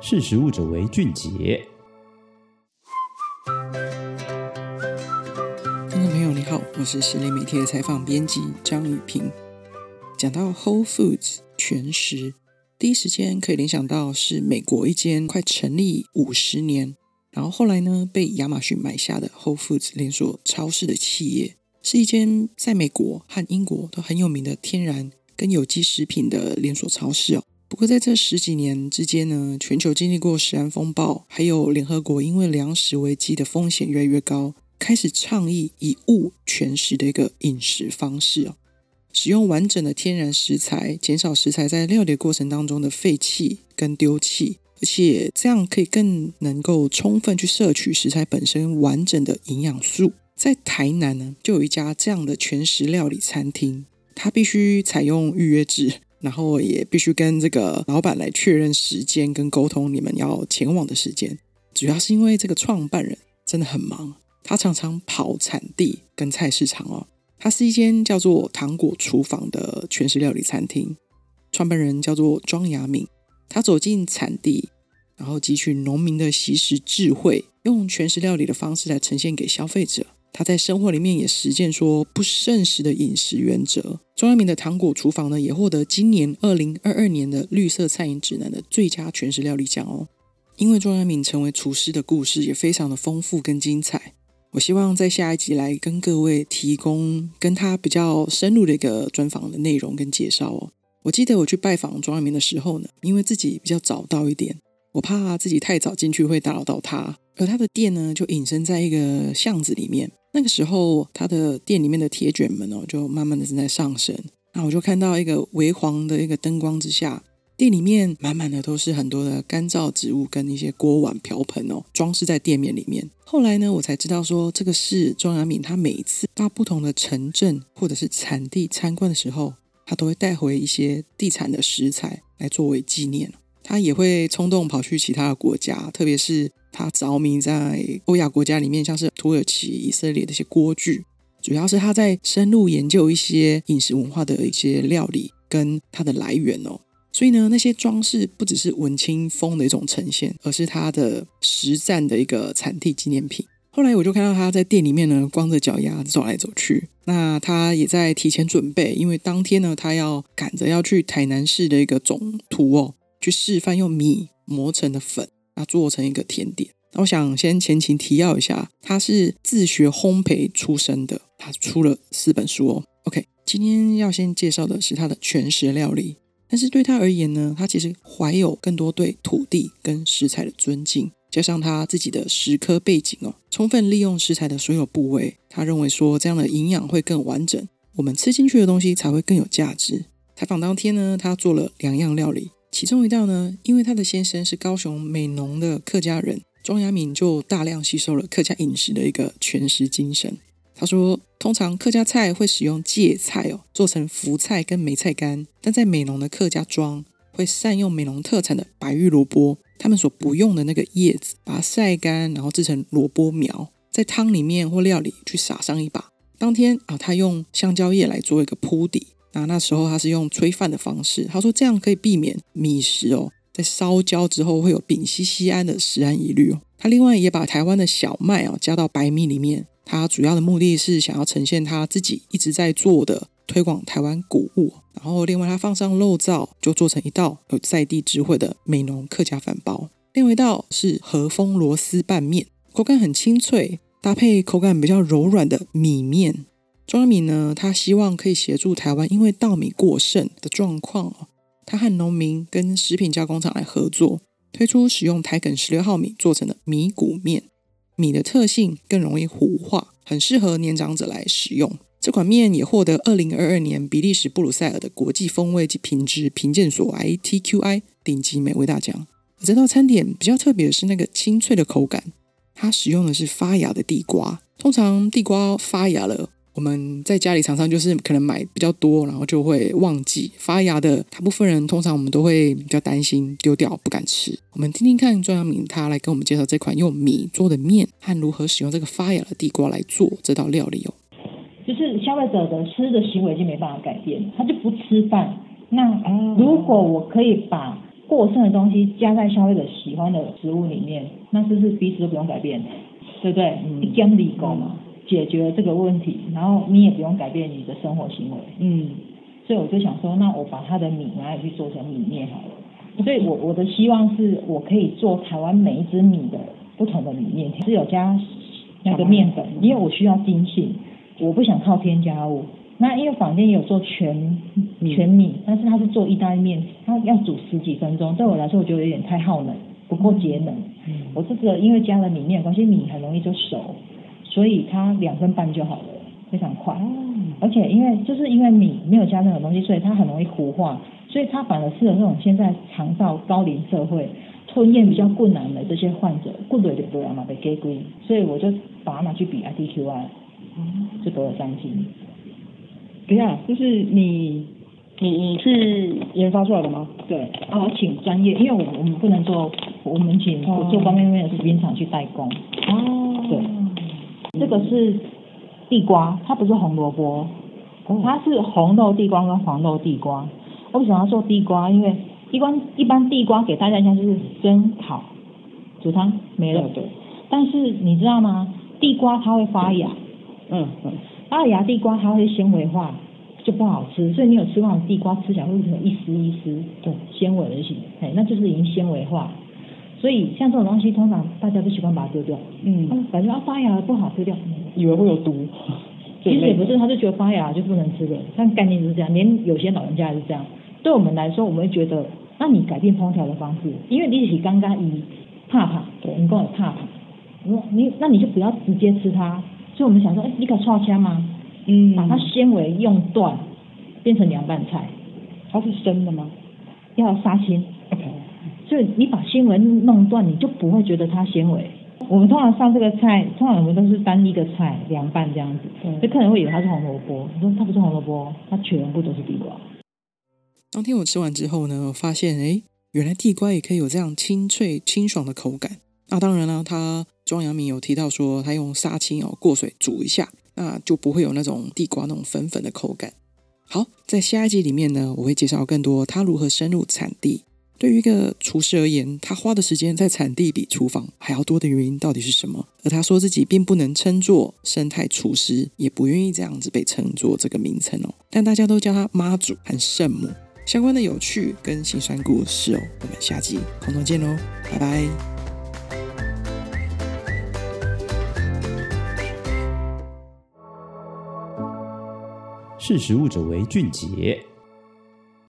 识食物者为俊杰。听众朋友，你好，我是食力媒体的采访编辑张雨萍。讲到 Whole Foods 全食，第一时间可以联想到是美国一间快成立五十年，然后后来呢被亚马逊买下的 Whole Foods 连锁超市的企业，是一间在美国和英国都很有名的天然跟有机食品的连锁超市哦。不过在这十几年之间呢，全球经历过食安风暴，还有联合国因为粮食危机的风险越来越高，开始倡议以物全食的一个饮食方式哦，使用完整的天然食材，减少食材在料理过程当中的废弃跟丢弃，而且这样可以更能够充分去摄取食材本身完整的营养素。在台南呢，就有一家这样的全食料理餐厅，它必须采用预约制。然后也必须跟这个老板来确认时间跟沟通，你们要前往的时间。主要是因为这个创办人真的很忙，他常常跑产地跟菜市场哦。他是一间叫做“糖果厨房”的全食料理餐厅，创办人叫做庄雅敏。他走进产地，然后汲取农民的习食智慧，用全食料理的方式来呈现给消费者。他在生活里面也实践说不剩食的饮食原则。庄雅闵的糖果厨房呢，也获得今年二零二二年的绿色餐饮指南的最佳全食料理奖哦。因为庄雅闵成为厨师的故事也非常的丰富跟精彩，我希望在下一集来跟各位提供跟他比较深入的一个专访的内容跟介绍哦。我记得我去拜访庄爱明的时候呢，因为自己比较早到一点，我怕自己太早进去会打扰到他，而他的店呢就隐身在一个巷子里面。那个时候，他的店里面的铁卷门哦，就慢慢的正在上升。那我就看到一个微黄的一个灯光之下，店里面满满的都是很多的干燥植物跟一些锅碗瓢盆哦，装饰在店面里面。后来呢，我才知道说，这个是庄雅敏他每一次到不同的城镇或者是产地参观的时候，他都会带回一些地产的食材来作为纪念。他也会冲动跑去其他的国家，特别是。他着迷在欧亚国家里面，像是土耳其、以色列的一些锅具，主要是他在深入研究一些饮食文化的一些料理跟它的来源哦。所以呢，那些装饰不只是文青风的一种呈现，而是他的实战的一个产地纪念品。后来我就看到他在店里面呢，光着脚丫走来走去。那他也在提前准备，因为当天呢，他要赶着要去台南市的一个总图哦，去示范用米磨成的粉。他做成一个甜点。那我想先前情提要一下，他是自学烘焙出身的，他出了四本书哦。OK，今天要先介绍的是他的全食料理，但是对他而言呢，他其实怀有更多对土地跟食材的尊敬，加上他自己的食科背景哦，充分利用食材的所有部位，他认为说这样的营养会更完整，我们吃进去的东西才会更有价值。采访当天呢，他做了两样料理。其中一道呢，因为他的先生是高雄美浓的客家人，庄雅敏就大量吸收了客家饮食的一个全食精神。他说，通常客家菜会使用芥菜哦，做成福菜跟梅菜干，但在美浓的客家庄会善用美浓特产的白玉萝卜，他们所不用的那个叶子，把它晒干，然后制成萝卜苗，在汤里面或料理去撒上一把。当天啊，他用香蕉叶来做一个铺底。那那时候他是用炊饭的方式，他说这样可以避免米食哦，在烧焦之后会有丙烯酰胺的食安疑虑哦。他另外也把台湾的小麦哦加到白米里面，他主要的目的是想要呈现他自己一直在做的推广台湾谷物。然后另外他放上肉燥，就做成一道有在地智慧的美浓客家饭包。另外一道是和风螺丝拌面，口感很清脆，搭配口感比较柔软的米面。庄雅闵呢，他希望可以协助台湾，因为稻米过剩的状况哦，他和农民跟食品加工厂来合作，推出使用台梗十六号米做成的米谷面。米的特性更容易糊化，很适合年长者来使用。这款面也获得二零二二年比利时布鲁塞尔的国际风味及品质评鉴所 ITQI 顶级美味大奖。这道餐点比较特别的是那个清脆的口感，它使用的是发芽的地瓜。通常地瓜发芽了。我们在家里常常就是可能买比较多，然后就会忘记发芽的。大部分人通常我们都会比较担心丢掉，不敢吃。我们听听看庄阳明他来跟我们介绍这款用米做的面和如何使用这个发芽的地瓜来做这道料理哦。就是消费者的吃的行为已经没办法改变，他就不吃饭。那如果我可以把过剩的东西加在消费者喜欢的食物里面，那是不是彼此都不用改变，对不对？嗯、一兼理够嘛，解决了这个问题，然后你也不用改变你的生活行为。嗯，所以我就想说，那我把它的米拿来去做成米面好了。所以我我的希望是我可以做台湾每一只米的不同的米面，是有加那个面粉，因为我需要精性，我不想靠添加物。那因为坊间也有做全全米，但是他是做意大利面，他要煮十几分钟，对我来说我觉得有点太耗能，不够节能。嗯，我这个因为加了米面关系，米很容易就熟，所以它两分半就好了，非常快。嗯，而且因为就是因为米没有加任何东西，所以它很容易糊化，所以它反而适合那种现在肠道高龄社会吞咽比较困难的这些患者，过嘴的不要嘛被给龟，所以我就把它拿去比 IDQI，就得了三星。等一下，就是你，你你去研发出来的吗？对，啊，我请专业，因为我我们不能做，我们请做方便面的食品厂去代工。哦。对。这个是地瓜，它不是红萝卜，它是红豆地瓜跟黄豆地瓜。我为什么要做地瓜？因为地瓜一般地瓜给大家印象就是蒸、烤、煮汤没了。对。但是你知道吗？地瓜它会发芽。嗯嗯。发芽地瓜它会纤维化，就不好吃。所以你有吃过地瓜，吃起来会有一丝一丝对纤维的形，哎，那就是已经纤维化。所以像这种东西，通常大家都喜欢把它丢掉。嗯，感觉啊发芽了不好丢掉，以为会有毒。其实也不是，他就觉得发芽就不能吃了。但概念是这样，连有些老人家也是这样。对我们来说，我们会觉得，那你改变烹调的方式，因为你起刚刚以怕怕，对，你跟我怕怕，你你那你就不要直接吃它。所以我们想说，哎，你可串枪吗？嗯，把它纤维用断，变成凉拌菜。它是生的吗？要杀青。以你把纤维弄断，你就不会觉得它纤维。我们通常上这个菜，通常我们都是单一个菜凉拌这样子，所以客人会以为它是红萝卜。你说它不是红萝卜，它全部都是地瓜。当天我吃完之后呢，我发现，哎，原来地瓜也可以有这样清脆清爽的口感。那当然了，它。庄阳明有提到说，他用杀青哦过水煮一下，那就不会有那种地瓜那种粉粉的口感。好，在下一集里面呢，我会介绍更多他如何深入产地。对于一个厨师而言，他花的时间在产地比厨房还要多的原因到底是什么？而他说自己并不能称作生态厨师，也不愿意这样子被称作这个名称哦。但大家都叫他妈祖和圣母。相关的有趣跟辛酸故事哦，我们下集空中见喽，拜拜。识食物者为俊杰。